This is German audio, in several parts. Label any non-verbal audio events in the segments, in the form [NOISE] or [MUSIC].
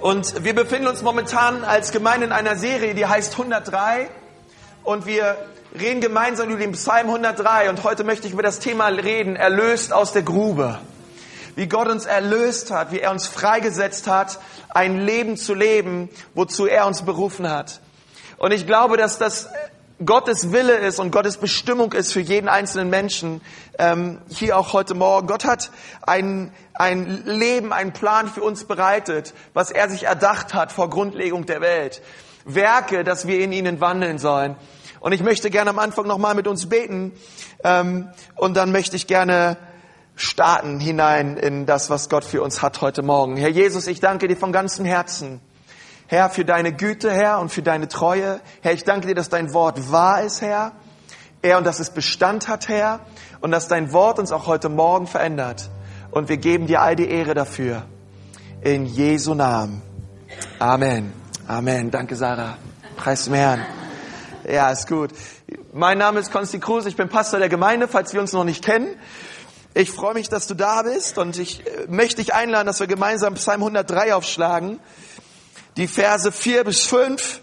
Und wir befinden uns momentan als Gemeinde in einer Serie, die heißt 103. Und wir reden gemeinsam über den Psalm 103. Und heute möchte ich über das Thema reden, erlöst aus der Grube. Wie Gott uns erlöst hat, wie er uns freigesetzt hat, ein Leben zu leben, wozu er uns berufen hat. Und ich glaube, dass das Gottes Wille ist und Gottes Bestimmung ist für jeden einzelnen Menschen, ähm, hier auch heute Morgen. Gott hat ein, ein Leben, einen Plan für uns bereitet, was er sich erdacht hat vor Grundlegung der Welt. Werke, dass wir in ihnen wandeln sollen. Und ich möchte gerne am Anfang nochmal mit uns beten ähm, und dann möchte ich gerne starten hinein in das, was Gott für uns hat heute Morgen. Herr Jesus, ich danke dir von ganzem Herzen Herr, für deine Güte, Herr, und für deine Treue. Herr, ich danke dir, dass dein Wort wahr ist, Herr. Herr, und dass es Bestand hat, Herr, und dass dein Wort uns auch heute Morgen verändert. Und wir geben dir all die Ehre dafür. In Jesu Namen. Amen. Amen. Danke, Sarah. Preis dem Herrn. Ja, ist gut. Mein Name ist Konsti Kruse. Ich bin Pastor der Gemeinde, falls wir uns noch nicht kennen. Ich freue mich, dass du da bist und ich äh, möchte dich einladen, dass wir gemeinsam Psalm 103 aufschlagen die Verse 4 bis 5.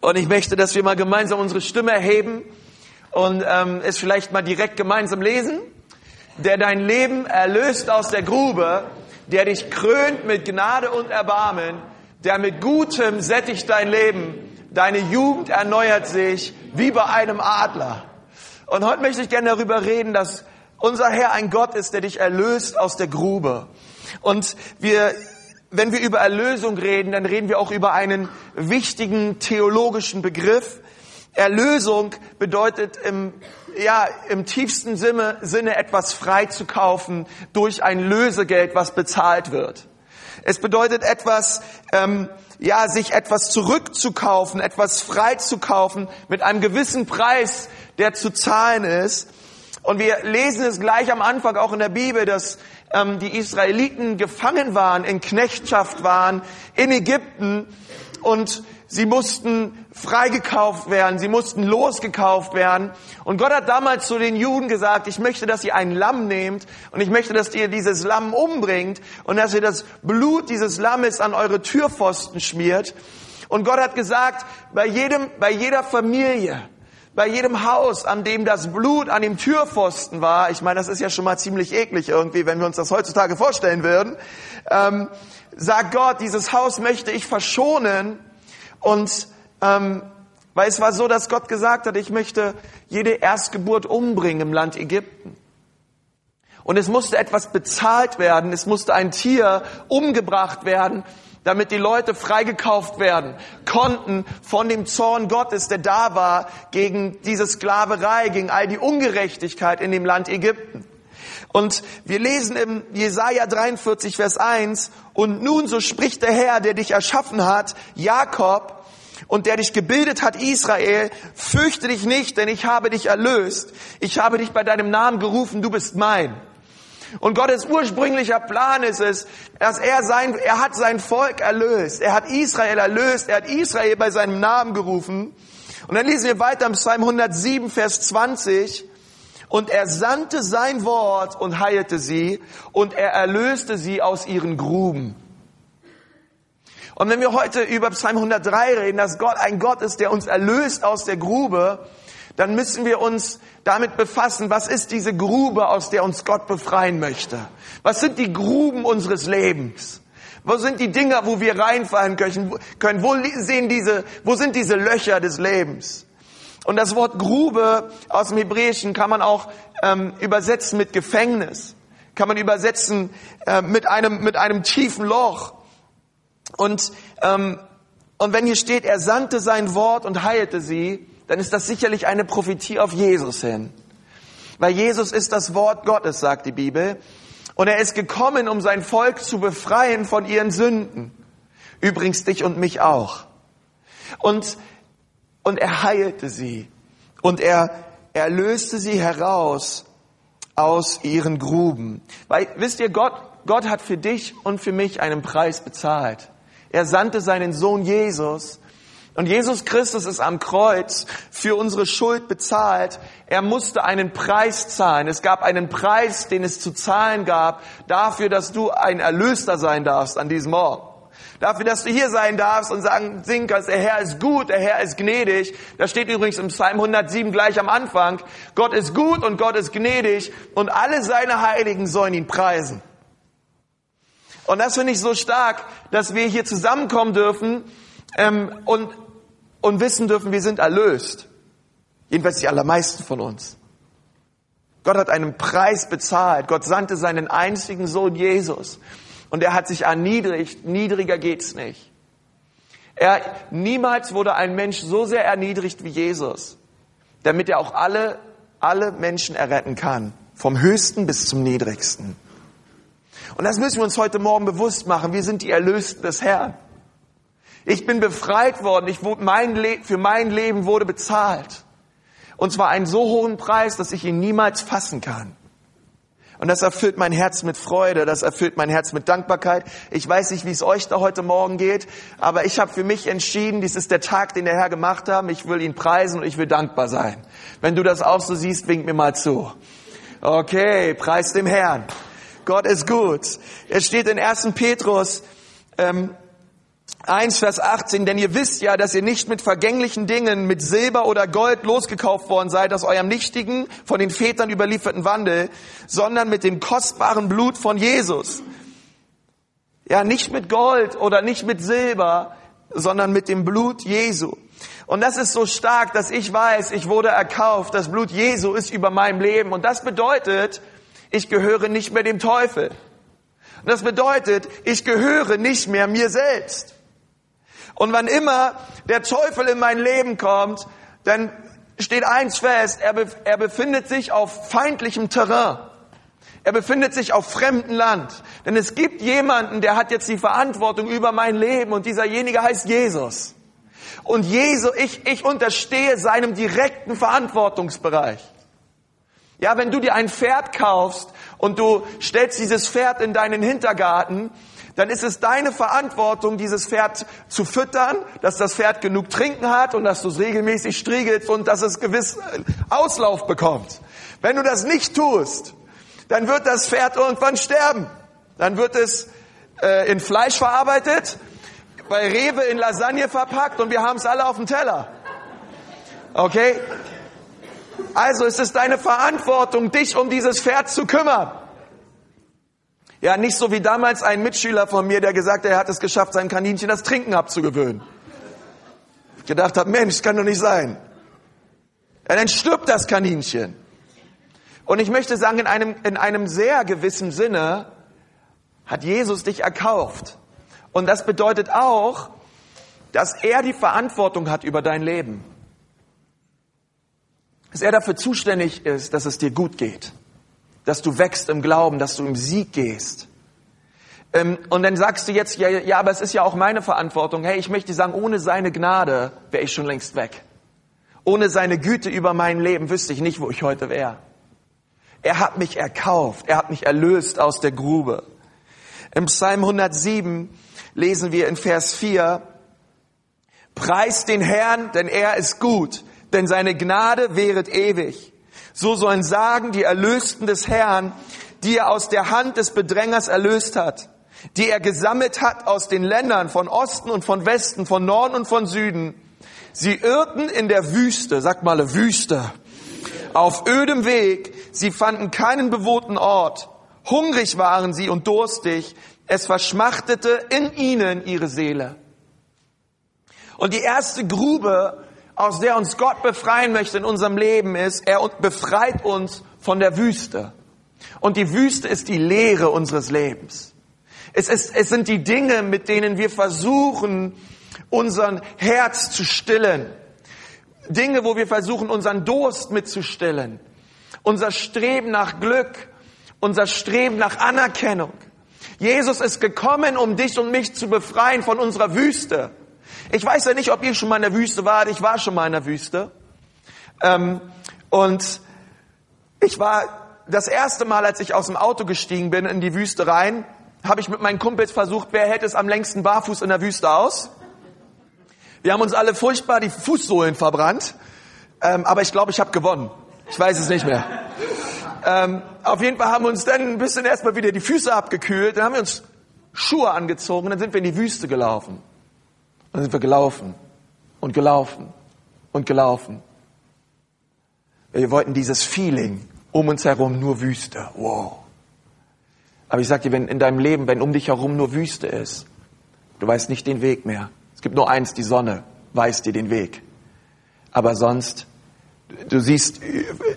Und ich möchte, dass wir mal gemeinsam unsere Stimme erheben und ähm, es vielleicht mal direkt gemeinsam lesen. Der dein Leben erlöst aus der Grube, der dich krönt mit Gnade und Erbarmen, der mit Gutem sättigt dein Leben, deine Jugend erneuert sich wie bei einem Adler. Und heute möchte ich gerne darüber reden, dass unser Herr ein Gott ist, der dich erlöst aus der Grube. Und wir wenn wir über Erlösung reden, dann reden wir auch über einen wichtigen theologischen Begriff. Erlösung bedeutet im, ja, im tiefsten Sinne, Sinne etwas freizukaufen durch ein Lösegeld, was bezahlt wird. Es bedeutet etwas, ähm, ja, sich etwas zurückzukaufen, etwas freizukaufen mit einem gewissen Preis, der zu zahlen ist. Und wir lesen es gleich am Anfang auch in der Bibel, dass ähm, die Israeliten gefangen waren, in Knechtschaft waren, in Ägypten und sie mussten freigekauft werden, sie mussten losgekauft werden. Und Gott hat damals zu den Juden gesagt, ich möchte, dass ihr ein Lamm nehmt und ich möchte, dass ihr dieses Lamm umbringt und dass ihr das Blut dieses Lammes an eure Türpfosten schmiert. Und Gott hat gesagt, bei jedem, bei jeder Familie, bei jedem Haus, an dem das Blut an dem Türpfosten war, ich meine, das ist ja schon mal ziemlich eklig irgendwie, wenn wir uns das heutzutage vorstellen würden, ähm, sagt Gott, dieses Haus möchte ich verschonen und ähm, weil es war so, dass Gott gesagt hat, ich möchte jede Erstgeburt umbringen im Land Ägypten. Und es musste etwas bezahlt werden, es musste ein Tier umgebracht werden, damit die Leute freigekauft werden konnten von dem Zorn Gottes, der da war gegen diese Sklaverei, gegen all die Ungerechtigkeit in dem Land Ägypten. Und wir lesen im Jesaja 43, Vers 1, und nun so spricht der Herr, der dich erschaffen hat, Jakob, und der dich gebildet hat, Israel, fürchte dich nicht, denn ich habe dich erlöst. Ich habe dich bei deinem Namen gerufen, du bist mein. Und Gottes ursprünglicher Plan ist es, dass er sein, er hat sein Volk erlöst. Er hat Israel erlöst. Er hat Israel bei seinem Namen gerufen. Und dann lesen wir weiter im Psalm 107, Vers 20. Und er sandte sein Wort und heilte sie und er erlöste sie aus ihren Gruben. Und wenn wir heute über Psalm 103 reden, dass Gott ein Gott ist, der uns erlöst aus der Grube, dann müssen wir uns damit befassen, was ist diese Grube, aus der uns Gott befreien möchte? Was sind die Gruben unseres Lebens? Wo sind die Dinge, wo wir reinfallen können? Wo sehen diese, wo sind diese Löcher des Lebens? Und das Wort Grube aus dem Hebräischen kann man auch ähm, übersetzen mit Gefängnis, kann man übersetzen äh, mit einem mit einem tiefen Loch. Und ähm, und wenn hier steht, er sandte sein Wort und heilte sie, dann ist das sicherlich eine Prophetie auf Jesus hin. Weil Jesus ist das Wort Gottes, sagt die Bibel. Und er ist gekommen, um sein Volk zu befreien von ihren Sünden. Übrigens dich und mich auch. Und, und er heilte sie. Und er, er löste sie heraus aus ihren Gruben. Weil, wisst ihr, Gott, Gott hat für dich und für mich einen Preis bezahlt. Er sandte seinen Sohn Jesus, Und Jesus Christus ist am Kreuz für unsere Schuld bezahlt. Er musste einen Preis zahlen. Es gab einen Preis, den es zu zahlen gab, dafür, dass du ein Erlöster sein darfst an diesem Morgen. Dafür, dass du hier sein darfst und sagen, singen kannst, der Herr ist gut, der Herr ist gnädig. Das steht übrigens im Psalm 107 gleich am Anfang. Gott ist gut und Gott ist gnädig und alle seine Heiligen sollen ihn preisen. Und das finde ich so stark, dass wir hier zusammenkommen dürfen ähm, und, und wissen dürfen, wir sind erlöst. Jedenfalls die allermeisten von uns. Gott hat einen Preis bezahlt. Gott sandte seinen einzigen Sohn Jesus. Und er hat sich erniedrigt. Niedriger geht's nicht. Er, niemals wurde ein Mensch so sehr erniedrigt wie Jesus, damit er auch alle, alle Menschen erretten kann. Vom höchsten bis zum niedrigsten. Und das müssen wir uns heute Morgen bewusst machen. Wir sind die Erlösten des Herrn. Ich bin befreit worden. Ich, mein für mein Leben wurde bezahlt. Und zwar einen so hohen Preis, dass ich ihn niemals fassen kann. Und das erfüllt mein Herz mit Freude, das erfüllt mein Herz mit Dankbarkeit. Ich weiß nicht, wie es euch da heute Morgen geht, aber ich habe für mich entschieden, dies ist der Tag, den der Herr gemacht hat. Ich will ihn preisen und ich will dankbar sein. Wenn du das auch so siehst, wink mir mal zu. Okay, preis dem Herrn. Gott ist gut. Es steht in 1. Petrus ähm, 1, Vers 18, denn ihr wisst ja, dass ihr nicht mit vergänglichen Dingen, mit Silber oder Gold losgekauft worden seid aus eurem nichtigen, von den Vätern überlieferten Wandel, sondern mit dem kostbaren Blut von Jesus. Ja, nicht mit Gold oder nicht mit Silber, sondern mit dem Blut Jesu. Und das ist so stark, dass ich weiß, ich wurde erkauft. Das Blut Jesu ist über meinem Leben. Und das bedeutet, ich gehöre nicht mehr dem Teufel. Und das bedeutet, ich gehöre nicht mehr mir selbst. Und wann immer der Teufel in mein Leben kommt, dann steht eins fest, er, be er befindet sich auf feindlichem Terrain. Er befindet sich auf fremdem Land. Denn es gibt jemanden, der hat jetzt die Verantwortung über mein Leben und dieserjenige heißt Jesus. Und Jesus, ich, ich unterstehe seinem direkten Verantwortungsbereich. Ja, wenn du dir ein Pferd kaufst und du stellst dieses Pferd in deinen Hintergarten, dann ist es deine Verantwortung, dieses Pferd zu füttern, dass das Pferd genug Trinken hat und dass du es regelmäßig striegelst und dass es gewiss Auslauf bekommt. Wenn du das nicht tust, dann wird das Pferd irgendwann sterben. Dann wird es äh, in Fleisch verarbeitet, bei Rewe in Lasagne verpackt und wir haben es alle auf dem Teller. Okay? Also ist es deine Verantwortung, dich um dieses Pferd zu kümmern. Ja, nicht so wie damals ein Mitschüler von mir, der gesagt hat, er hat es geschafft, sein Kaninchen das Trinken abzugewöhnen. Ich gedacht habe, Mensch, das kann doch nicht sein. Ja, dann stirbt das Kaninchen. Und ich möchte sagen, in einem, in einem sehr gewissen Sinne hat Jesus dich erkauft. Und das bedeutet auch, dass er die Verantwortung hat über dein Leben. Dass er dafür zuständig ist, dass es dir gut geht dass du wächst im Glauben, dass du im Sieg gehst. Ähm, und dann sagst du jetzt, ja, ja, aber es ist ja auch meine Verantwortung. Hey, ich möchte sagen, ohne seine Gnade wäre ich schon längst weg. Ohne seine Güte über mein Leben wüsste ich nicht, wo ich heute wäre. Er hat mich erkauft, er hat mich erlöst aus der Grube. Im Psalm 107 lesen wir in Vers 4, Preist den Herrn, denn er ist gut, denn seine Gnade wäret ewig. So sollen sagen die Erlösten des Herrn, die er aus der Hand des Bedrängers erlöst hat, die er gesammelt hat aus den Ländern von Osten und von Westen, von Norden und von Süden. Sie irrten in der Wüste, sag mal Wüste, auf ödem Weg, sie fanden keinen bewohnten Ort. Hungrig waren sie und durstig, es verschmachtete in ihnen ihre Seele. Und die erste Grube aus der uns Gott befreien möchte in unserem Leben, ist, er befreit uns von der Wüste. Und die Wüste ist die Leere unseres Lebens. Es, ist, es sind die Dinge, mit denen wir versuchen, unseren Herz zu stillen. Dinge, wo wir versuchen, unseren Durst mitzustillen. Unser Streben nach Glück. Unser Streben nach Anerkennung. Jesus ist gekommen, um dich und mich zu befreien von unserer Wüste. Ich weiß ja nicht, ob ihr schon mal in der Wüste wart. Ich war schon mal in der Wüste. Ähm, und ich war das erste Mal, als ich aus dem Auto gestiegen bin in die Wüste rein, habe ich mit meinen Kumpels versucht, wer hält es am längsten barfuß in der Wüste aus? Wir haben uns alle furchtbar die Fußsohlen verbrannt, ähm, aber ich glaube, ich habe gewonnen. Ich weiß es nicht mehr. Ähm, auf jeden Fall haben wir uns dann ein bisschen erstmal wieder die Füße abgekühlt, dann haben wir uns Schuhe angezogen, dann sind wir in die Wüste gelaufen. Und dann sind wir gelaufen und gelaufen und gelaufen. Wir wollten dieses Feeling um uns herum nur Wüste. Wow. Aber ich sag dir, wenn in deinem Leben, wenn um dich herum nur Wüste ist, du weißt nicht den Weg mehr. Es gibt nur eins, die Sonne weist dir den Weg. Aber sonst, du siehst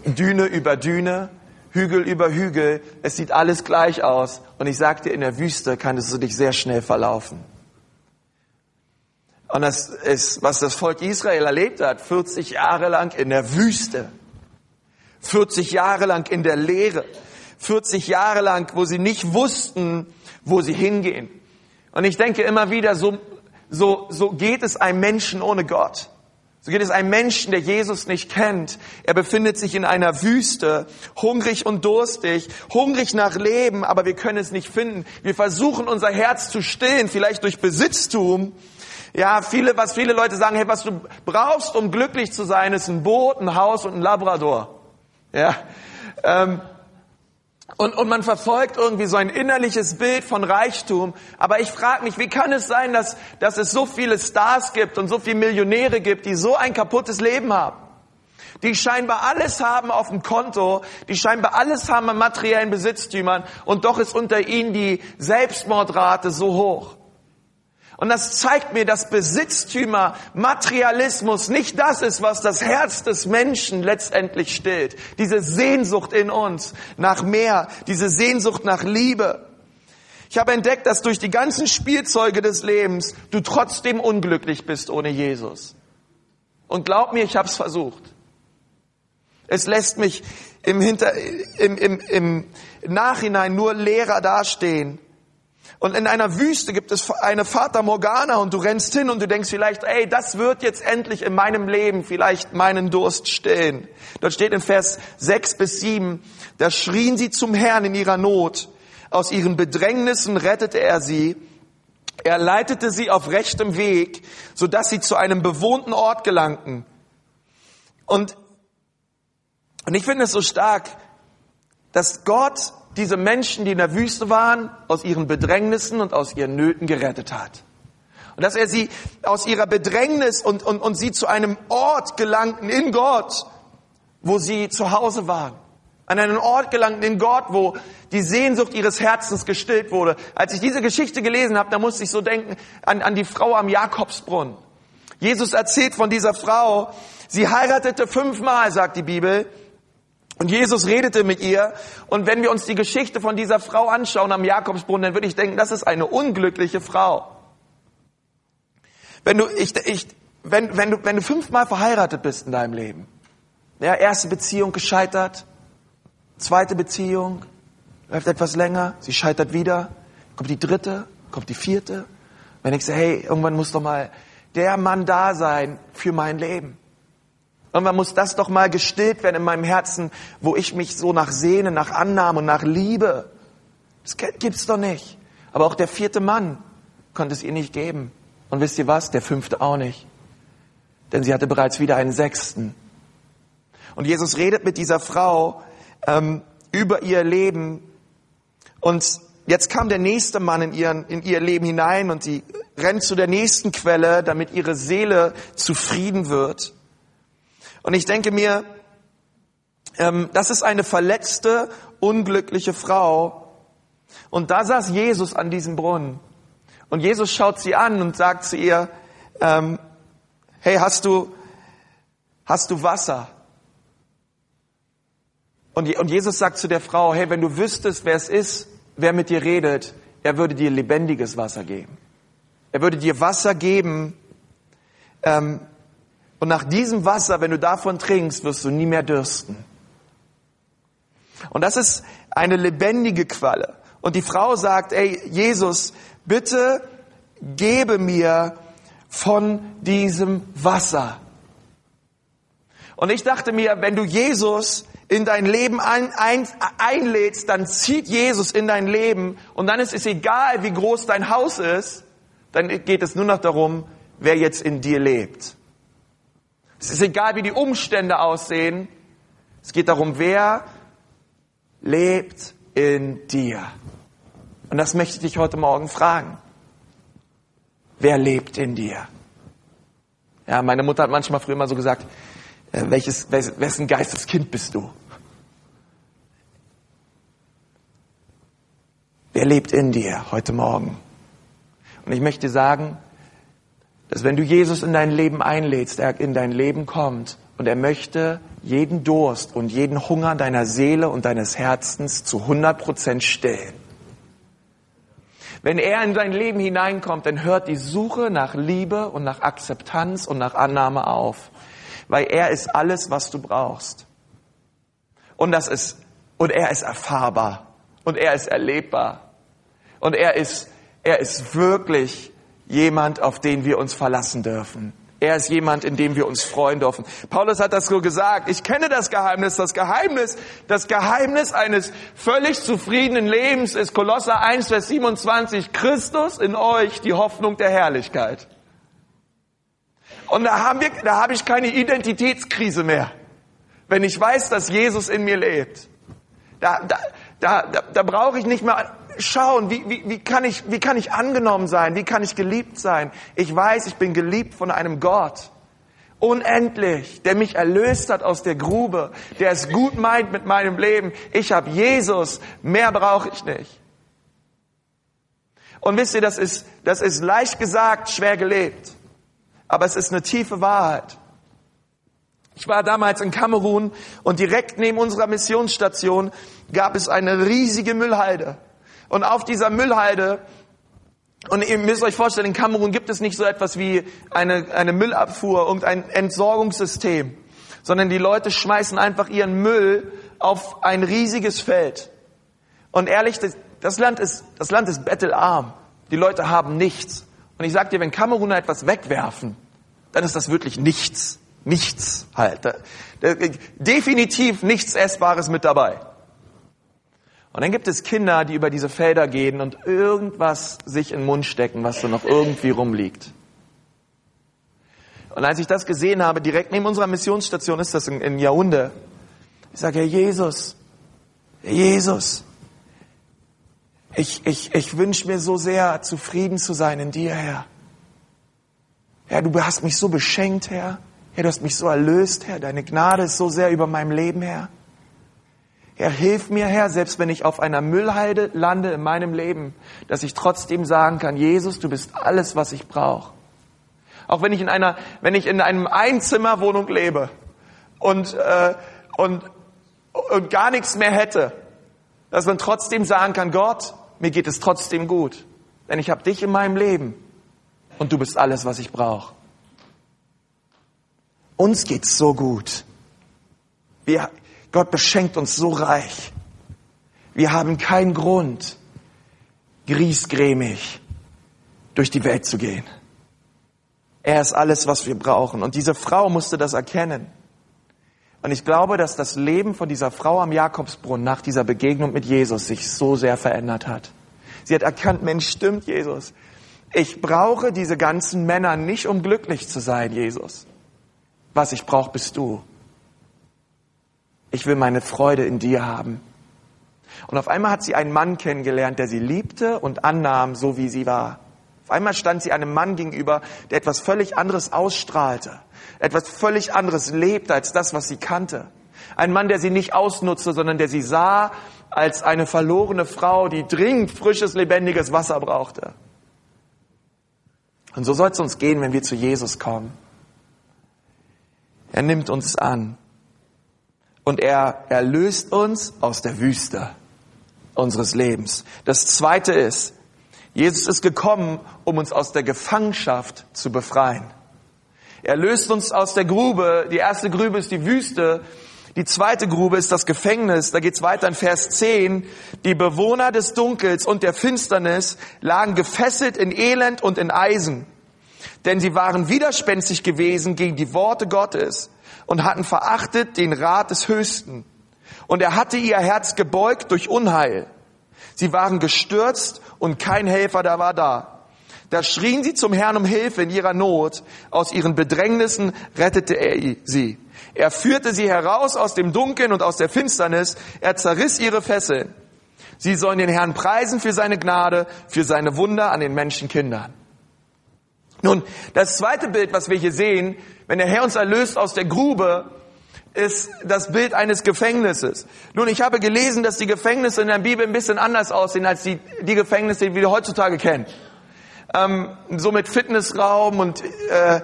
Düne über Düne, Hügel über Hügel, es sieht alles gleich aus. Und ich sag dir, in der Wüste kannst du dich sehr schnell verlaufen. Und das ist, was das Volk Israel erlebt hat, 40 Jahre lang in der Wüste. 40 Jahre lang in der Leere. 40 Jahre lang, wo sie nicht wussten, wo sie hingehen. Und ich denke immer wieder, so, so, so geht es einem Menschen ohne Gott. So geht es einem Menschen, der Jesus nicht kennt. Er befindet sich in einer Wüste, hungrig und durstig, hungrig nach Leben, aber wir können es nicht finden. Wir versuchen unser Herz zu stillen, vielleicht durch Besitztum. Ja, viele, was viele Leute sagen, hey, was du brauchst, um glücklich zu sein, ist ein Boot, ein Haus und ein Labrador. Ja, ähm, und, und man verfolgt irgendwie so ein innerliches Bild von Reichtum. Aber ich frage mich, wie kann es sein, dass, dass es so viele Stars gibt und so viele Millionäre gibt, die so ein kaputtes Leben haben? Die scheinbar alles haben auf dem Konto, die scheinbar alles haben an materiellen Besitztümern und doch ist unter ihnen die Selbstmordrate so hoch. Und das zeigt mir, dass Besitztümer, Materialismus nicht das ist, was das Herz des Menschen letztendlich stillt. Diese Sehnsucht in uns nach mehr, diese Sehnsucht nach Liebe. Ich habe entdeckt, dass durch die ganzen Spielzeuge des Lebens du trotzdem unglücklich bist ohne Jesus. Und glaub mir, ich habe es versucht. Es lässt mich im, Hinter, im, im, im Nachhinein nur leerer dastehen. Und in einer Wüste gibt es eine Fata Morgana und du rennst hin und du denkst vielleicht, ey, das wird jetzt endlich in meinem Leben vielleicht meinen Durst stillen. Dort steht in Vers 6 bis 7, da schrien sie zum Herrn in ihrer Not. Aus ihren Bedrängnissen rettete er sie. Er leitete sie auf rechtem Weg, sodass sie zu einem bewohnten Ort gelangten. Und, und ich finde es so stark, dass Gott diese Menschen, die in der Wüste waren, aus ihren Bedrängnissen und aus ihren Nöten gerettet hat. Und dass er sie aus ihrer Bedrängnis und, und, und sie zu einem Ort gelangten in Gott, wo sie zu Hause waren. An einen Ort gelangten in Gott, wo die Sehnsucht ihres Herzens gestillt wurde. Als ich diese Geschichte gelesen habe, da musste ich so denken an, an die Frau am Jakobsbrunnen. Jesus erzählt von dieser Frau, sie heiratete fünfmal, sagt die Bibel, und Jesus redete mit ihr. Und wenn wir uns die Geschichte von dieser Frau anschauen am Jakobsbrunnen, dann würde ich denken, das ist eine unglückliche Frau. Wenn du, ich, ich, wenn, wenn du, wenn du fünfmal verheiratet bist in deinem Leben, ja, erste Beziehung gescheitert, zweite Beziehung, läuft etwas länger, sie scheitert wieder, kommt die dritte, kommt die vierte. Wenn ich sage, hey, irgendwann muss doch mal der Mann da sein für mein Leben. Irgendwann muss das doch mal gestillt werden in meinem Herzen, wo ich mich so nach sehne, nach Annahme und nach Liebe. Das gibt's doch nicht. Aber auch der vierte Mann konnte es ihr nicht geben. Und wisst ihr was? Der fünfte auch nicht. Denn sie hatte bereits wieder einen sechsten. Und Jesus redet mit dieser Frau ähm, über ihr Leben. Und jetzt kam der nächste Mann in, ihren, in ihr Leben hinein und sie rennt zu der nächsten Quelle, damit ihre Seele zufrieden wird. Und ich denke mir, ähm, das ist eine verletzte, unglückliche Frau. Und da saß Jesus an diesem Brunnen. Und Jesus schaut sie an und sagt zu ihr, ähm, hey, hast du, hast du Wasser? Und, und Jesus sagt zu der Frau, hey, wenn du wüsstest, wer es ist, wer mit dir redet, er würde dir lebendiges Wasser geben. Er würde dir Wasser geben, ähm, und nach diesem Wasser, wenn du davon trinkst, wirst du nie mehr dürsten. Und das ist eine lebendige Qualle. Und die Frau sagt, ey, Jesus, bitte gebe mir von diesem Wasser. Und ich dachte mir, wenn du Jesus in dein Leben ein, ein, einlädst, dann zieht Jesus in dein Leben und dann ist es egal, wie groß dein Haus ist, dann geht es nur noch darum, wer jetzt in dir lebt. Es ist egal, wie die Umstände aussehen. Es geht darum, wer lebt in dir. Und das möchte ich dich heute Morgen fragen. Wer lebt in dir? Ja, meine Mutter hat manchmal früher immer so gesagt, äh, welches, wessen Geisteskind bist du? Wer lebt in dir heute Morgen? Und ich möchte sagen, dass wenn du Jesus in dein Leben einlädst, er in dein Leben kommt und er möchte jeden Durst und jeden Hunger deiner Seele und deines Herzens zu 100 Prozent stillen. Wenn er in dein Leben hineinkommt, dann hört die Suche nach Liebe und nach Akzeptanz und nach Annahme auf, weil er ist alles, was du brauchst. Und das ist und er ist erfahrbar und er ist erlebbar und er ist er ist wirklich jemand, auf den wir uns verlassen dürfen. Er ist jemand, in dem wir uns freuen dürfen. Paulus hat das so gesagt. Ich kenne das Geheimnis. Das Geheimnis, das Geheimnis eines völlig zufriedenen Lebens ist Kolosser 1, Vers 27. Christus in euch, die Hoffnung der Herrlichkeit. Und da haben wir, da habe ich keine Identitätskrise mehr. Wenn ich weiß, dass Jesus in mir lebt. Da, da, da, da, da brauche ich nicht mehr schauen, wie, wie, wie, kann ich, wie kann ich angenommen sein, wie kann ich geliebt sein. Ich weiß, ich bin geliebt von einem Gott, unendlich, der mich erlöst hat aus der Grube, der es gut meint mit meinem Leben. Ich habe Jesus, mehr brauche ich nicht. Und wisst ihr, das ist, das ist leicht gesagt, schwer gelebt. Aber es ist eine tiefe Wahrheit. Ich war damals in Kamerun und direkt neben unserer Missionsstation gab es eine riesige Müllhalde. Und auf dieser Müllhalde, und ihr müsst euch vorstellen, in Kamerun gibt es nicht so etwas wie eine, eine Müllabfuhr, irgendein Entsorgungssystem, sondern die Leute schmeißen einfach ihren Müll auf ein riesiges Feld. Und ehrlich, das, das Land ist, das Land ist bettelarm. Die Leute haben nichts. Und ich sag dir, wenn Kameruner etwas wegwerfen, dann ist das wirklich nichts. Nichts halt. Definitiv nichts Essbares mit dabei. Und dann gibt es Kinder, die über diese Felder gehen und irgendwas sich in den Mund stecken, was so noch irgendwie rumliegt. Und als ich das gesehen habe, direkt neben unserer Missionsstation ist das in, in Yaounde, ich sage, Herr Jesus, Herr Jesus, ich, ich, ich wünsche mir so sehr, zufrieden zu sein in dir, Herr. Herr, du hast mich so beschenkt, Herr. Herr, du hast mich so erlöst, Herr. Deine Gnade ist so sehr über meinem Leben, Herr. Herr, hilf mir, Herr, selbst wenn ich auf einer Müllhalde lande in meinem Leben, dass ich trotzdem sagen kann, Jesus, du bist alles, was ich brauche. Auch wenn ich in einer, wenn ich in einem Einzimmerwohnung lebe und, äh, und, und gar nichts mehr hätte, dass man trotzdem sagen kann, Gott, mir geht es trotzdem gut, denn ich habe dich in meinem Leben und du bist alles, was ich brauche. Uns geht's so gut. Wir, Gott beschenkt uns so reich. Wir haben keinen Grund, griesgrämig durch die Welt zu gehen. Er ist alles, was wir brauchen. Und diese Frau musste das erkennen. Und ich glaube, dass das Leben von dieser Frau am Jakobsbrunnen nach dieser Begegnung mit Jesus sich so sehr verändert hat. Sie hat erkannt, Mensch, stimmt, Jesus. Ich brauche diese ganzen Männer nicht, um glücklich zu sein, Jesus. Was ich brauche, bist du. Ich will meine Freude in dir haben. Und auf einmal hat sie einen Mann kennengelernt, der sie liebte und annahm, so wie sie war. Auf einmal stand sie einem Mann gegenüber, der etwas völlig anderes ausstrahlte, etwas völlig anderes lebte als das, was sie kannte. Ein Mann, der sie nicht ausnutzte, sondern der sie sah als eine verlorene Frau, die dringend frisches, lebendiges Wasser brauchte. Und so soll es uns gehen, wenn wir zu Jesus kommen. Er nimmt uns an und er erlöst uns aus der Wüste unseres Lebens. Das zweite ist, Jesus ist gekommen, um uns aus der Gefangenschaft zu befreien. Er löst uns aus der Grube. Die erste Grube ist die Wüste. Die zweite Grube ist das Gefängnis. Da geht's weiter in Vers 10. Die Bewohner des Dunkels und der Finsternis lagen gefesselt in Elend und in Eisen. Denn sie waren widerspenstig gewesen gegen die Worte Gottes und hatten verachtet den Rat des Höchsten. Und er hatte ihr Herz gebeugt durch Unheil. Sie waren gestürzt und kein Helfer da war da. Da schrien sie zum Herrn um Hilfe in ihrer Not. Aus ihren Bedrängnissen rettete er sie. Er führte sie heraus aus dem Dunkeln und aus der Finsternis. Er zerriss ihre Fesseln. Sie sollen den Herrn preisen für seine Gnade, für seine Wunder an den Menschenkindern. Nun, das zweite Bild, was wir hier sehen, wenn der Herr uns erlöst aus der Grube, ist das Bild eines Gefängnisses. Nun, ich habe gelesen, dass die Gefängnisse in der Bibel ein bisschen anders aussehen als die, die Gefängnisse, die wir heutzutage kennen. Ähm, so mit Fitnessraum und äh,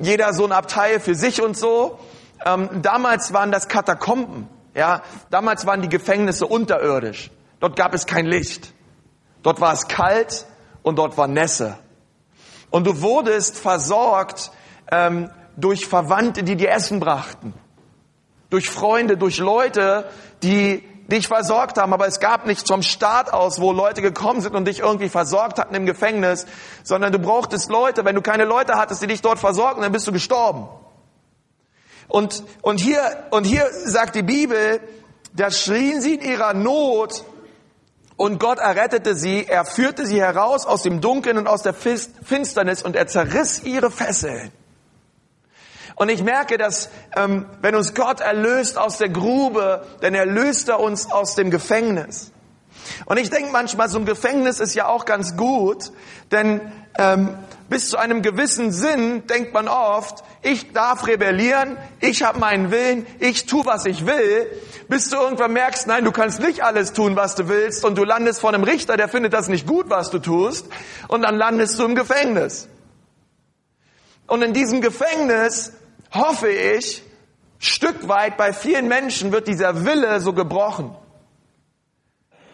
jeder so ein Abteil für sich und so. Ähm, damals waren das Katakomben. Ja, damals waren die Gefängnisse unterirdisch. Dort gab es kein Licht. Dort war es kalt und dort war Nässe. Und du wurdest versorgt ähm, durch Verwandte, die dir Essen brachten durch Freunde, durch Leute, die dich versorgt haben, aber es gab nicht vom Staat aus, wo Leute gekommen sind und dich irgendwie versorgt hatten im Gefängnis, sondern du brauchtest Leute. Wenn du keine Leute hattest, die dich dort versorgen, dann bist du gestorben. Und, und hier, und hier sagt die Bibel, da schrien sie in ihrer Not und Gott errettete sie, er führte sie heraus aus dem Dunkeln und aus der Finsternis und er zerriss ihre Fesseln. Und ich merke, dass ähm, wenn uns Gott erlöst aus der Grube, dann erlöst er uns aus dem Gefängnis. Und ich denke manchmal, so ein Gefängnis ist ja auch ganz gut, denn ähm, bis zu einem gewissen Sinn denkt man oft, ich darf rebellieren, ich habe meinen Willen, ich tu, was ich will, bis du irgendwann merkst, nein, du kannst nicht alles tun, was du willst, und du landest vor einem Richter, der findet das nicht gut, was du tust, und dann landest du im Gefängnis. Und in diesem Gefängnis hoffe ich, Stück weit bei vielen Menschen wird dieser Wille so gebrochen.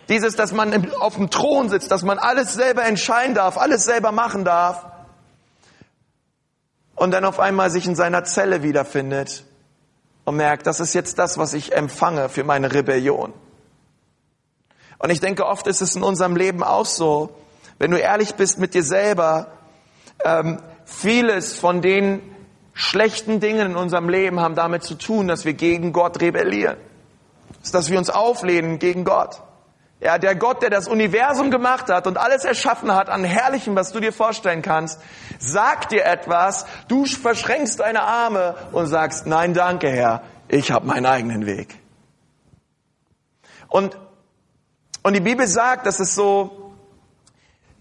Dieses, dass man auf dem Thron sitzt, dass man alles selber entscheiden darf, alles selber machen darf und dann auf einmal sich in seiner Zelle wiederfindet und merkt, das ist jetzt das, was ich empfange für meine Rebellion. Und ich denke, oft ist es in unserem Leben auch so, wenn du ehrlich bist mit dir selber, ähm, vieles von den schlechten Dingen in unserem Leben haben damit zu tun, dass wir gegen Gott rebellieren. Dass wir uns auflehnen gegen Gott. Ja, der Gott, der das Universum gemacht hat und alles erschaffen hat an Herrlichem, was du dir vorstellen kannst, sagt dir etwas, du verschränkst deine Arme und sagst, nein, danke Herr, ich habe meinen eigenen Weg. Und, und die Bibel sagt, dass es so,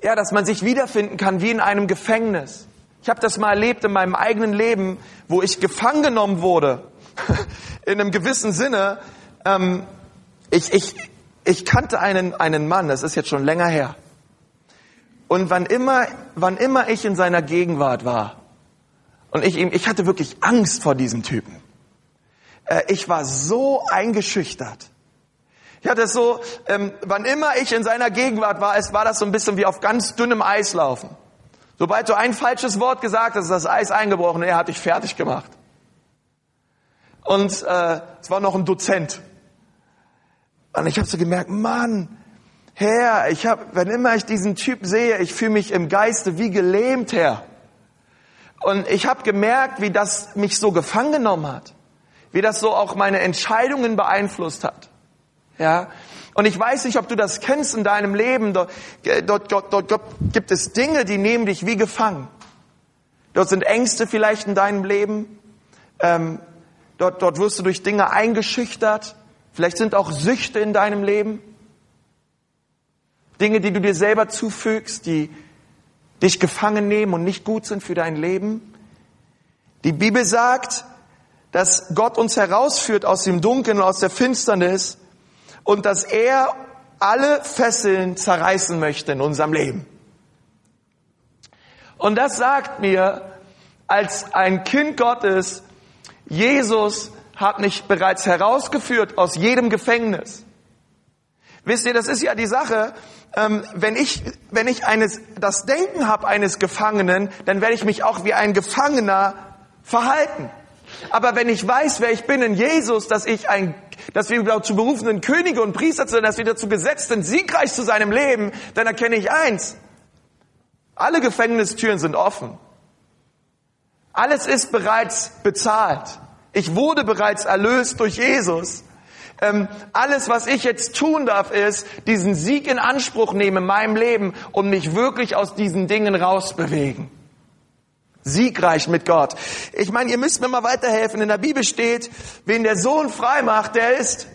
ja, dass man sich wiederfinden kann wie in einem Gefängnis. Ich habe das mal erlebt in meinem eigenen Leben, wo ich gefangen genommen wurde. [LAUGHS] in einem gewissen Sinne. Ähm, ich, ich, ich kannte einen, einen Mann, das ist jetzt schon länger her. Und wann immer, wann immer ich in seiner Gegenwart war, und ich, ihm, ich hatte wirklich Angst vor diesem Typen. Äh, ich war so eingeschüchtert. Ich hatte es so, ähm, wann immer ich in seiner Gegenwart war, es war das so ein bisschen wie auf ganz dünnem Eis laufen. Sobald du ein falsches Wort gesagt hast, ist das Eis eingebrochen und er hat dich fertig gemacht. Und äh, es war noch ein Dozent. Und ich habe so gemerkt, Mann, Herr, ich habe, wenn immer ich diesen Typ sehe, ich fühle mich im Geiste wie gelähmt, Herr. Und ich habe gemerkt, wie das mich so gefangen genommen hat, wie das so auch meine Entscheidungen beeinflusst hat. Ja, und ich weiß nicht, ob du das kennst in deinem Leben. Dort, dort, dort, dort gibt es Dinge, die nehmen dich wie gefangen. Dort sind Ängste vielleicht in deinem Leben. Ähm, dort, dort wirst du durch Dinge eingeschüchtert. Vielleicht sind auch Süchte in deinem Leben. Dinge, die du dir selber zufügst, die dich gefangen nehmen und nicht gut sind für dein Leben. Die Bibel sagt, dass Gott uns herausführt aus dem Dunkeln und aus der Finsternis und dass er alle Fesseln zerreißen möchte in unserem Leben. Und das sagt mir, als ein Kind Gottes, Jesus hat mich bereits herausgeführt aus jedem Gefängnis. Wisst ihr, das ist ja die Sache, ähm, wenn ich, wenn ich eines, das Denken habe eines Gefangenen, dann werde ich mich auch wie ein Gefangener verhalten. Aber wenn ich weiß, wer ich bin in Jesus, dass ich ein, dass wir dazu berufenen Könige und Priester sind, dass wir dazu gesetzt sind, siegreich zu seinem Leben, dann erkenne ich eins. Alle Gefängnistüren sind offen. Alles ist bereits bezahlt. Ich wurde bereits erlöst durch Jesus. Ähm, alles, was ich jetzt tun darf, ist, diesen Sieg in Anspruch nehmen in meinem Leben und mich wirklich aus diesen Dingen rausbewegen. Siegreich mit Gott. Ich meine, ihr müsst mir mal weiterhelfen. In der Bibel steht, wen der Sohn frei macht, der ist,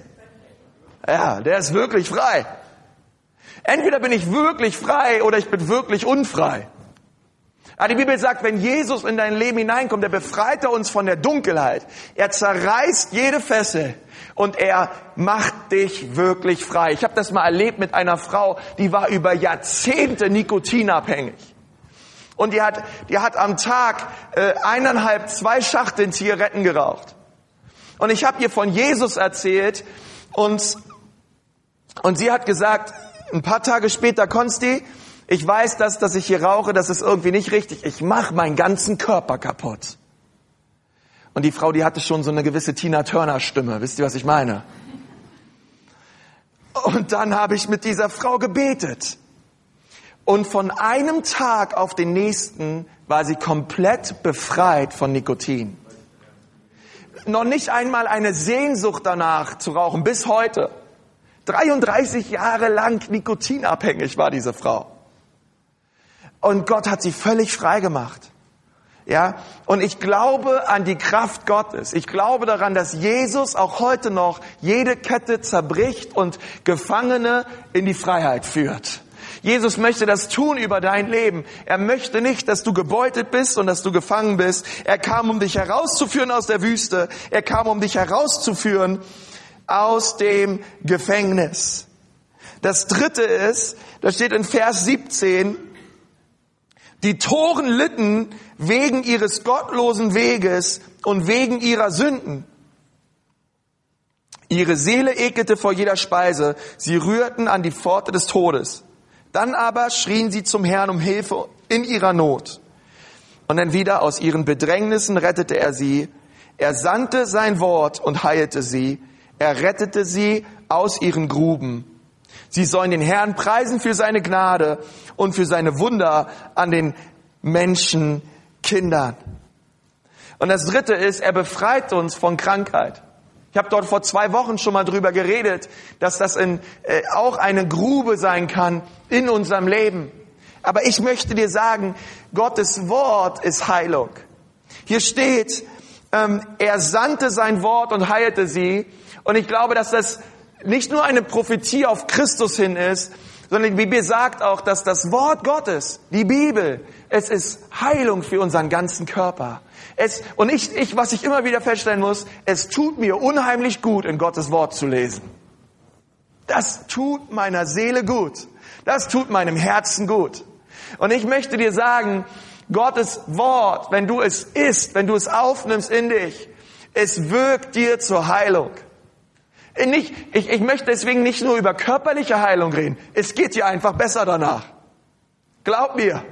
ja, der ist wirklich frei. Entweder bin ich wirklich frei oder ich bin wirklich unfrei. Aber die Bibel sagt, wenn Jesus in dein Leben hineinkommt, er befreit er uns von der Dunkelheit. Er zerreißt jede Fessel und er macht dich wirklich frei. Ich habe das mal erlebt mit einer Frau, die war über Jahrzehnte nikotinabhängig. Und die hat, die hat am Tag äh, eineinhalb, zwei Schachteln Zigaretten geraucht. Und ich habe ihr von Jesus erzählt und, und sie hat gesagt, ein paar Tage später, Konsti, ich weiß das, dass ich hier rauche, das ist irgendwie nicht richtig. Ich mache meinen ganzen Körper kaputt. Und die Frau, die hatte schon so eine gewisse Tina Turner Stimme. Wisst ihr, was ich meine? Und dann habe ich mit dieser Frau gebetet. Und von einem Tag auf den nächsten war sie komplett befreit von Nikotin. Noch nicht einmal eine Sehnsucht danach zu rauchen, bis heute. 33 Jahre lang nikotinabhängig war diese Frau. Und Gott hat sie völlig frei gemacht. Ja, und ich glaube an die Kraft Gottes. Ich glaube daran, dass Jesus auch heute noch jede Kette zerbricht und Gefangene in die Freiheit führt. Jesus möchte das tun über dein Leben. Er möchte nicht, dass du gebeutet bist und dass du gefangen bist. Er kam, um dich herauszuführen aus der Wüste. Er kam, um dich herauszuführen aus dem Gefängnis. Das dritte ist, das steht in Vers 17, die Toren litten wegen ihres gottlosen Weges und wegen ihrer Sünden. Ihre Seele ekelte vor jeder Speise. Sie rührten an die Pforte des Todes. Dann aber schrien sie zum Herrn um Hilfe in ihrer Not. Und dann wieder aus ihren Bedrängnissen rettete er sie. Er sandte sein Wort und heilte sie. Er rettete sie aus ihren Gruben. Sie sollen den Herrn preisen für seine Gnade und für seine Wunder an den Menschenkindern. Und das dritte ist, er befreit uns von Krankheit. Ich habe dort vor zwei Wochen schon mal drüber geredet, dass das in, äh, auch eine Grube sein kann in unserem Leben. Aber ich möchte dir sagen, Gottes Wort ist Heilung. Hier steht, ähm, er sandte sein Wort und heilte sie. Und ich glaube, dass das nicht nur eine Prophetie auf Christus hin ist, sondern die Bibel sagt auch, dass das Wort Gottes, die Bibel, es ist Heilung für unseren ganzen Körper. Es, und ich, ich, was ich immer wieder feststellen muss, es tut mir unheimlich gut, in Gottes Wort zu lesen. Das tut meiner Seele gut. Das tut meinem Herzen gut. Und ich möchte dir sagen, Gottes Wort, wenn du es isst, wenn du es aufnimmst in dich, es wirkt dir zur Heilung. Nicht, ich, ich möchte deswegen nicht nur über körperliche Heilung reden. Es geht dir einfach besser danach. Glaub mir.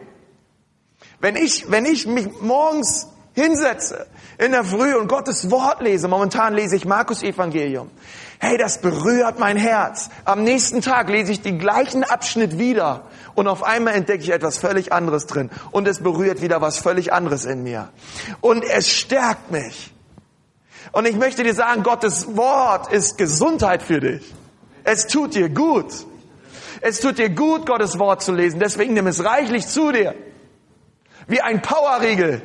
Wenn ich, wenn ich mich morgens hinsetze in der Früh und Gottes Wort lese. Momentan lese ich Markus Evangelium. Hey, das berührt mein Herz. Am nächsten Tag lese ich den gleichen Abschnitt wieder und auf einmal entdecke ich etwas völlig anderes drin und es berührt wieder was völlig anderes in mir. Und es stärkt mich. Und ich möchte dir sagen, Gottes Wort ist Gesundheit für dich. Es tut dir gut. Es tut dir gut, Gottes Wort zu lesen. Deswegen nimm es reichlich zu dir. Wie ein Powerriegel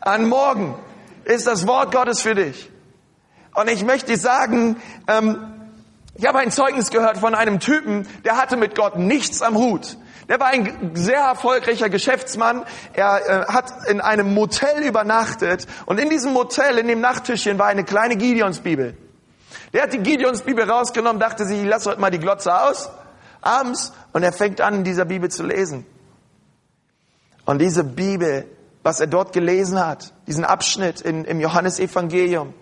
an morgen ist das Wort Gottes für dich. Und ich möchte dir sagen, ähm, ich habe ein Zeugnis gehört von einem Typen, der hatte mit Gott nichts am Hut. Der war ein sehr erfolgreicher Geschäftsmann. Er äh, hat in einem Motel übernachtet und in diesem Motel, in dem Nachttischchen, war eine kleine Gideonsbibel. Der hat die Gideonsbibel rausgenommen, dachte sich, ich lasse heute mal die Glotze aus, abends, und er fängt an, in dieser Bibel zu lesen. Und diese Bibel was er dort gelesen hat, diesen Abschnitt in, im Johannesevangelium,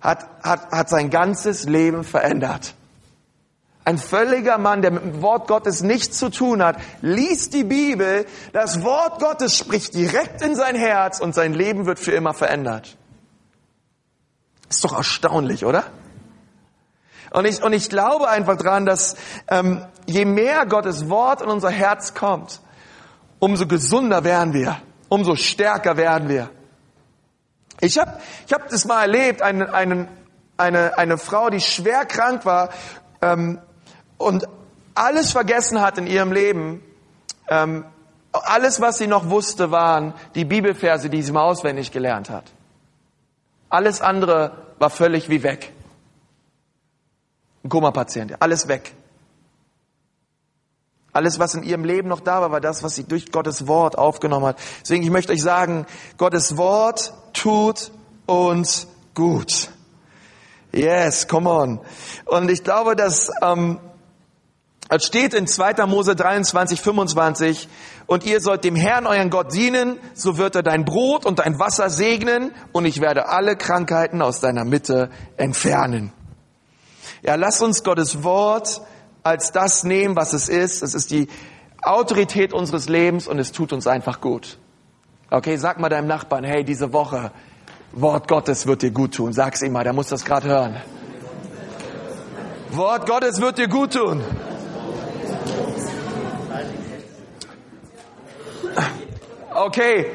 hat, hat, hat sein ganzes Leben verändert. Ein völliger Mann, der mit dem Wort Gottes nichts zu tun hat, liest die Bibel, das Wort Gottes spricht direkt in sein Herz und sein Leben wird für immer verändert. Ist doch erstaunlich, oder? Und ich, und ich glaube einfach dran, dass ähm, je mehr Gottes Wort in unser Herz kommt, umso gesunder werden wir umso stärker werden wir. Ich habe ich hab das mal erlebt, einen, einen eine, eine Frau, die schwer krank war ähm, und alles vergessen hat in ihrem Leben. Ähm, alles, was sie noch wusste, waren die Bibelverse, die sie mal auswendig gelernt hat. Alles andere war völlig wie weg. Ein Koma-Patient, alles weg. Alles, was in ihrem Leben noch da war, war das, was sie durch Gottes Wort aufgenommen hat. Deswegen, ich möchte euch sagen, Gottes Wort tut uns gut. Yes, come on. Und ich glaube, dass ähm, es steht in 2. Mose 23, 25, und ihr sollt dem Herrn, euren Gott, dienen, so wird er dein Brot und dein Wasser segnen, und ich werde alle Krankheiten aus deiner Mitte entfernen. Ja, lass uns Gottes Wort als das nehmen, was es ist. Es ist die Autorität unseres Lebens und es tut uns einfach gut. Okay, sag mal deinem Nachbarn, hey, diese Woche, Wort Gottes wird dir gut tun. Sag's ihm mal, der muss das gerade hören. Wort Gottes wird dir gut tun. Okay,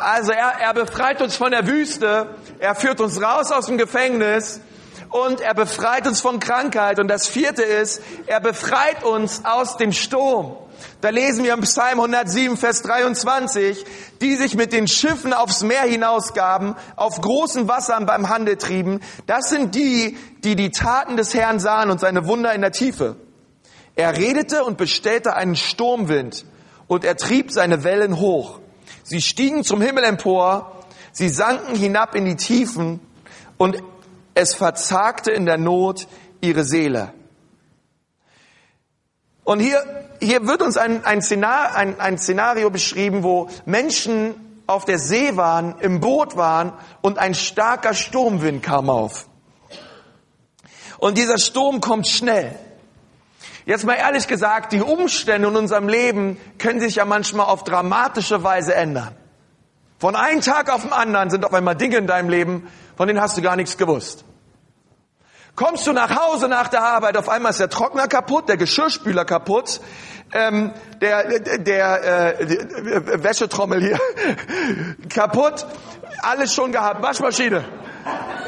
also er, er befreit uns von der Wüste, er führt uns raus aus dem Gefängnis und er befreit uns von Krankheit. Und das vierte ist, er befreit uns aus dem Sturm. Da lesen wir im Psalm 107, Vers 23, die sich mit den Schiffen aufs Meer hinausgaben, auf großen Wassern beim Handel trieben. Das sind die, die die Taten des Herrn sahen und seine Wunder in der Tiefe. Er redete und bestellte einen Sturmwind und er trieb seine Wellen hoch. Sie stiegen zum Himmel empor, sie sanken hinab in die Tiefen und es verzagte in der Not ihre Seele. Und hier, hier wird uns ein, ein, Szenario, ein, ein Szenario beschrieben, wo Menschen auf der See waren, im Boot waren und ein starker Sturmwind kam auf. Und dieser Sturm kommt schnell. Jetzt mal ehrlich gesagt, die Umstände in unserem Leben können sich ja manchmal auf dramatische Weise ändern. Von einem Tag auf den anderen sind auf einmal Dinge in deinem Leben, von denen hast du gar nichts gewusst. Kommst du nach Hause nach der Arbeit, auf einmal ist der Trockner kaputt, der Geschirrspüler kaputt, ähm, der, der, der äh, Wäschetrommel hier [LAUGHS] kaputt, alles schon gehabt, Waschmaschine,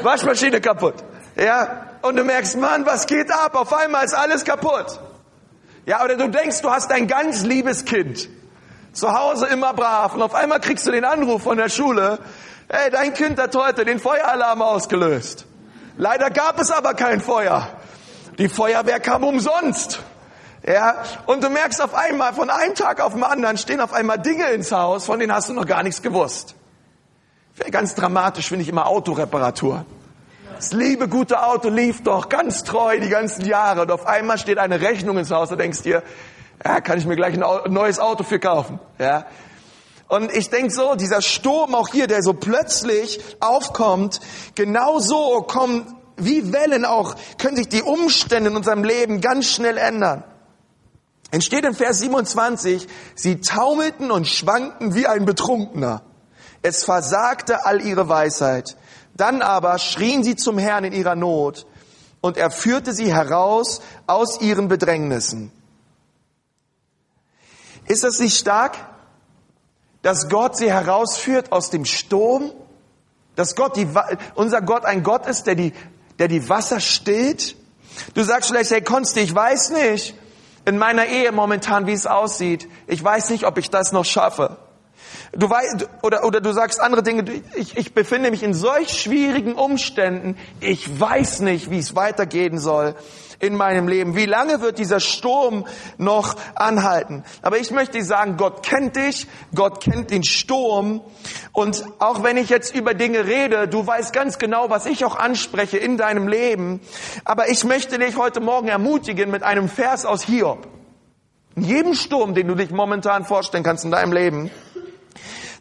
Waschmaschine kaputt. Ja, und du merkst, Mann, was geht ab? Auf einmal ist alles kaputt. Ja, oder du denkst, du hast ein ganz liebes Kind. Zu Hause immer brav und auf einmal kriegst du den Anruf von der Schule, hey, dein Kind hat heute den Feueralarm ausgelöst. Leider gab es aber kein Feuer. Die Feuerwehr kam umsonst. Ja, und du merkst auf einmal, von einem Tag auf den anderen stehen auf einmal Dinge ins Haus, von denen hast du noch gar nichts gewusst. Ganz dramatisch finde ich immer Autoreparatur. Das liebe gute Auto lief doch ganz treu die ganzen Jahre und auf einmal steht eine Rechnung ins Haus und denkst dir, ja, kann ich mir gleich ein neues Auto für kaufen. Ja, und ich denke so, dieser Sturm auch hier, der so plötzlich aufkommt, genau so kommen wie Wellen auch, können sich die Umstände in unserem Leben ganz schnell ändern. Entsteht in Vers 27, sie taumelten und schwankten wie ein Betrunkener. Es versagte all ihre Weisheit. Dann aber schrien sie zum Herrn in ihrer Not und er führte sie heraus aus ihren Bedrängnissen. Ist das nicht stark? dass Gott sie herausführt aus dem Sturm, dass Gott die, unser Gott ein Gott ist, der die, der die Wasser stillt. Du sagst vielleicht, hey Konsti, ich weiß nicht in meiner Ehe momentan, wie es aussieht. Ich weiß nicht, ob ich das noch schaffe. Du weißt, oder, oder du sagst andere Dinge, ich, ich befinde mich in solch schwierigen Umständen, ich weiß nicht, wie es weitergehen soll in meinem Leben? Wie lange wird dieser Sturm noch anhalten? Aber ich möchte sagen, Gott kennt dich, Gott kennt den Sturm. Und auch wenn ich jetzt über Dinge rede, du weißt ganz genau, was ich auch anspreche in deinem Leben. Aber ich möchte dich heute Morgen ermutigen mit einem Vers aus Hiob. In jedem Sturm, den du dich momentan vorstellen kannst in deinem Leben.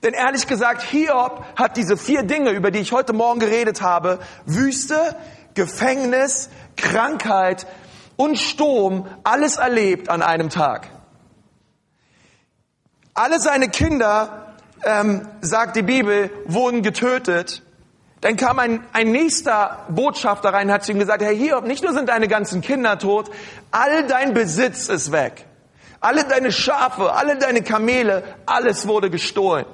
Denn ehrlich gesagt, Hiob hat diese vier Dinge, über die ich heute Morgen geredet habe, Wüste, Gefängnis, Krankheit und Sturm alles erlebt an einem Tag. Alle seine Kinder, ähm, sagt die Bibel, wurden getötet. Dann kam ein, ein nächster Botschafter rein, hat zu ihm gesagt, Herr Hiob, nicht nur sind deine ganzen Kinder tot, all dein Besitz ist weg. Alle deine Schafe, alle deine Kamele, alles wurde gestohlen.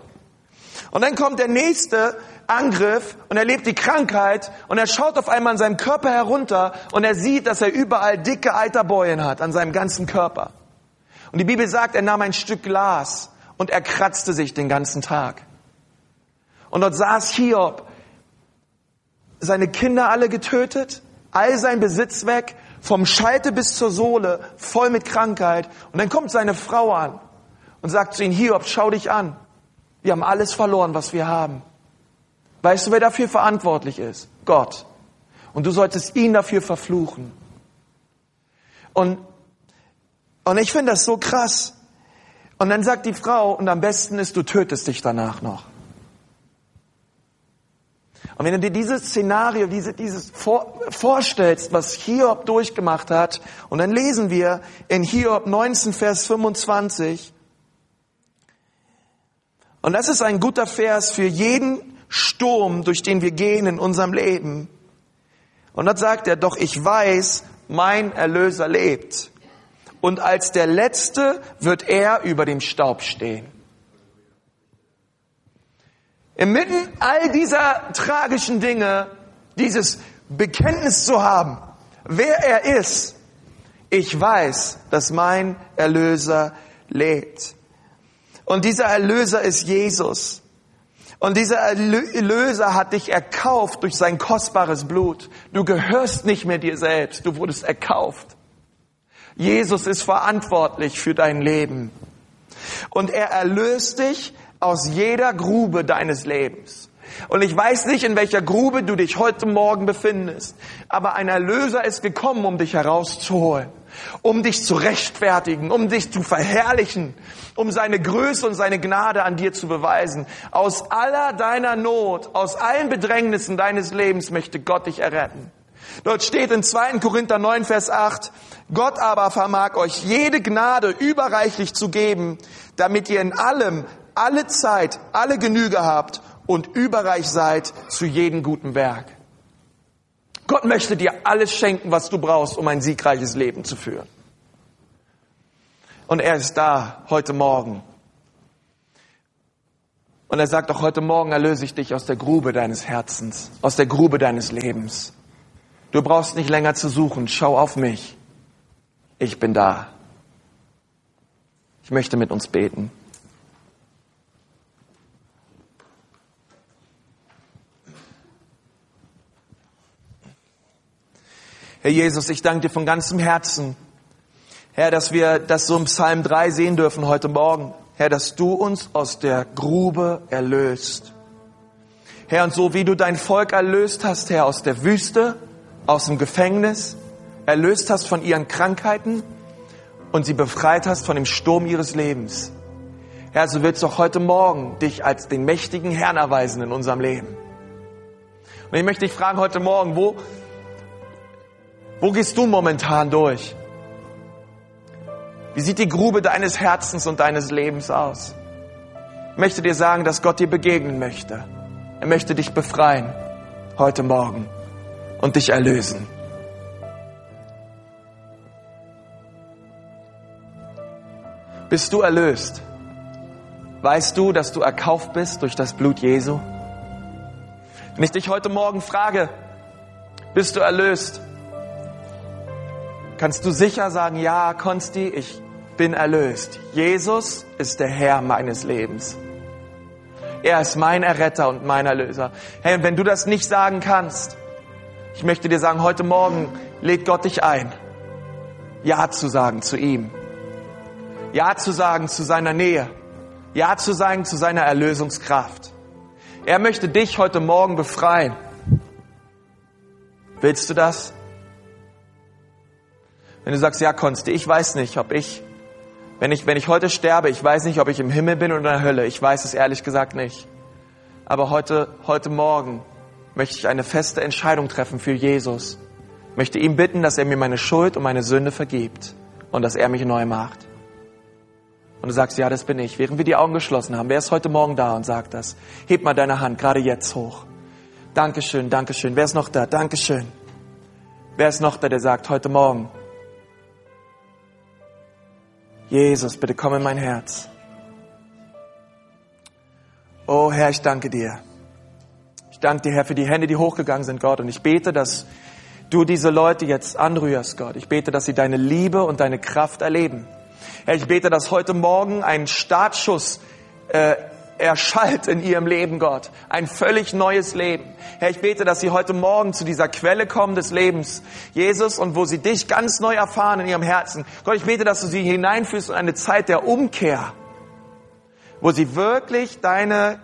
Und dann kommt der nächste Angriff und er lebt die Krankheit und er schaut auf einmal an seinem Körper herunter und er sieht, dass er überall dicke Eiterbeulen hat an seinem ganzen Körper. Und die Bibel sagt, er nahm ein Stück Glas und er kratzte sich den ganzen Tag. Und dort saß Hiob, seine Kinder alle getötet, all sein Besitz weg, vom Scheite bis zur Sohle, voll mit Krankheit. Und dann kommt seine Frau an und sagt zu ihm, Hiob, schau dich an. Wir haben alles verloren, was wir haben. Weißt du, wer dafür verantwortlich ist? Gott. Und du solltest ihn dafür verfluchen. Und, und ich finde das so krass. Und dann sagt die Frau, und am besten ist, du tötest dich danach noch. Und wenn du dir dieses Szenario, diese, dieses vor, vorstellst, was Hiob durchgemacht hat, und dann lesen wir in Hiob 19, Vers 25, und das ist ein guter Vers für jeden Sturm, durch den wir gehen in unserem Leben. Und dort sagt er, doch ich weiß, mein Erlöser lebt. Und als der Letzte wird er über dem Staub stehen. Inmitten all dieser tragischen Dinge, dieses Bekenntnis zu haben, wer er ist, ich weiß, dass mein Erlöser lebt. Und dieser Erlöser ist Jesus. Und dieser Erlöser hat dich erkauft durch sein kostbares Blut. Du gehörst nicht mehr dir selbst, du wurdest erkauft. Jesus ist verantwortlich für dein Leben. Und er erlöst dich aus jeder Grube deines Lebens. Und ich weiß nicht, in welcher Grube du dich heute Morgen befindest, aber ein Erlöser ist gekommen, um dich herauszuholen um dich zu rechtfertigen, um dich zu verherrlichen, um seine Größe und seine Gnade an dir zu beweisen. Aus aller deiner Not, aus allen Bedrängnissen deines Lebens möchte Gott dich erretten. Dort steht in 2. Korinther 9, Vers 8, Gott aber vermag euch jede Gnade überreichlich zu geben, damit ihr in allem, alle Zeit, alle Genüge habt und überreich seid zu jedem guten Werk. Gott möchte dir alles schenken, was du brauchst, um ein siegreiches Leben zu führen. Und er ist da heute Morgen. Und er sagt auch heute Morgen erlöse ich dich aus der Grube deines Herzens, aus der Grube deines Lebens. Du brauchst nicht länger zu suchen. Schau auf mich. Ich bin da. Ich möchte mit uns beten. Herr Jesus, ich danke dir von ganzem Herzen, Herr, dass wir das so im Psalm 3 sehen dürfen heute Morgen. Herr, dass du uns aus der Grube erlöst. Herr, und so wie du dein Volk erlöst hast, Herr, aus der Wüste, aus dem Gefängnis, erlöst hast von ihren Krankheiten und sie befreit hast von dem Sturm ihres Lebens. Herr, so willst du auch heute Morgen dich als den mächtigen Herrn erweisen in unserem Leben. Und ich möchte dich fragen heute Morgen, wo wo gehst du momentan durch? Wie sieht die Grube deines Herzens und deines Lebens aus? Ich möchte dir sagen, dass Gott dir begegnen möchte. Er möchte dich befreien heute Morgen und dich erlösen. Bist du erlöst? Weißt du, dass du erkauft bist durch das Blut Jesu? Wenn ich dich heute Morgen frage, bist du erlöst? Kannst du sicher sagen, ja, Konsti, ich bin erlöst. Jesus ist der Herr meines Lebens. Er ist mein Erretter und mein Erlöser. Hey, und wenn du das nicht sagen kannst, ich möchte dir sagen, heute Morgen lädt Gott dich ein, Ja zu sagen zu ihm. Ja zu sagen zu seiner Nähe. Ja zu sagen zu seiner Erlösungskraft. Er möchte dich heute Morgen befreien. Willst du das? Wenn du sagst, ja, Konsti, ich weiß nicht, ob ich, wenn ich, wenn ich heute sterbe, ich weiß nicht, ob ich im Himmel bin oder in der Hölle. Ich weiß es ehrlich gesagt nicht. Aber heute, heute Morgen möchte ich eine feste Entscheidung treffen für Jesus. Ich möchte ihm bitten, dass er mir meine Schuld und meine Sünde vergibt und dass er mich neu macht. Und du sagst, ja, das bin ich. Während wir die Augen geschlossen haben, wer ist heute Morgen da und sagt das? Heb mal deine Hand, gerade jetzt hoch. Dankeschön, Dankeschön. Wer ist noch da? Dankeschön. Wer ist noch da, der sagt, heute Morgen Jesus, bitte komm in mein Herz. Oh Herr, ich danke dir. Ich danke dir, Herr, für die Hände, die hochgegangen sind, Gott. Und ich bete, dass du diese Leute jetzt anrührst, Gott. Ich bete, dass sie deine Liebe und deine Kraft erleben. Herr, ich bete, dass heute Morgen ein Startschuss äh, erschallt in ihrem Leben, Gott. Ein völlig neues Leben. Herr, ich bete, dass sie heute Morgen zu dieser Quelle kommen des Lebens, Jesus, und wo sie dich ganz neu erfahren in ihrem Herzen. Gott, ich bete, dass du sie hineinführst in eine Zeit der Umkehr, wo sie wirklich deine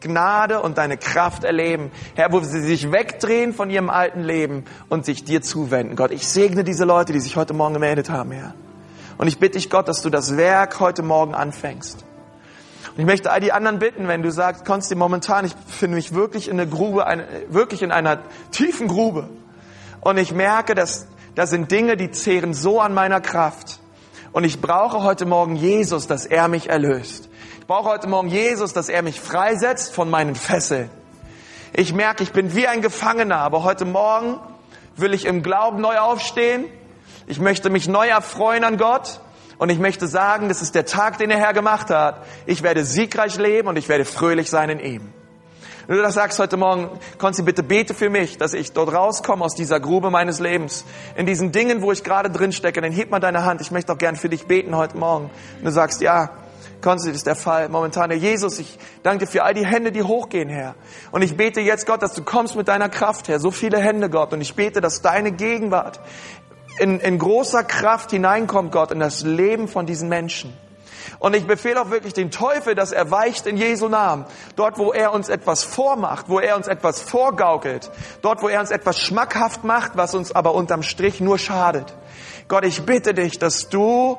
Gnade und deine Kraft erleben. Herr, wo sie sich wegdrehen von ihrem alten Leben und sich dir zuwenden. Gott, ich segne diese Leute, die sich heute Morgen gemeldet haben, Herr. Und ich bitte dich, Gott, dass du das Werk heute Morgen anfängst. Und ich möchte all die anderen bitten, wenn du sagst, Konsti, momentan, ich finde mich wirklich in einer Grube, eine, wirklich in einer tiefen Grube. Und ich merke, dass da sind Dinge, die zehren so an meiner Kraft. Und ich brauche heute Morgen Jesus, dass er mich erlöst. Ich brauche heute Morgen Jesus, dass er mich freisetzt von meinen Fesseln. Ich merke, ich bin wie ein Gefangener, aber heute Morgen will ich im Glauben neu aufstehen. Ich möchte mich neu erfreuen an Gott. Und ich möchte sagen, das ist der Tag, den der Herr gemacht hat. Ich werde siegreich leben und ich werde fröhlich sein in ihm. Wenn du das sagst heute Morgen, Konzi, bitte bete für mich, dass ich dort rauskomme aus dieser Grube meines Lebens. In diesen Dingen, wo ich gerade drin stecke, dann heb mal deine Hand. Ich möchte auch gern für dich beten heute Morgen. Und du sagst, ja, Konzi, das ist der Fall momentan. Herr Jesus, ich danke dir für all die Hände, die hochgehen, Herr. Und ich bete jetzt, Gott, dass du kommst mit deiner Kraft, Herr. So viele Hände, Gott. Und ich bete, dass deine Gegenwart in, in großer Kraft hineinkommt, Gott, in das Leben von diesen Menschen. Und ich befehle auch wirklich den Teufel, dass er weicht in Jesu Namen. Dort, wo er uns etwas vormacht, wo er uns etwas vorgaukelt, dort, wo er uns etwas schmackhaft macht, was uns aber unterm Strich nur schadet. Gott, ich bitte dich, dass du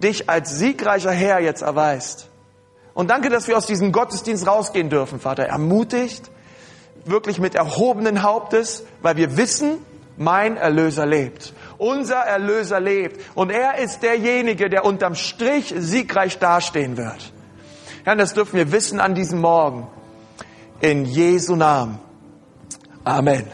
dich als siegreicher Herr jetzt erweist. Und danke, dass wir aus diesem Gottesdienst rausgehen dürfen, Vater. Ermutigt, wirklich mit erhobenen Hauptes, weil wir wissen, mein Erlöser lebt. Unser Erlöser lebt. Und er ist derjenige, der unterm Strich siegreich dastehen wird. Herr, das dürfen wir wissen an diesem Morgen. In Jesu Namen. Amen.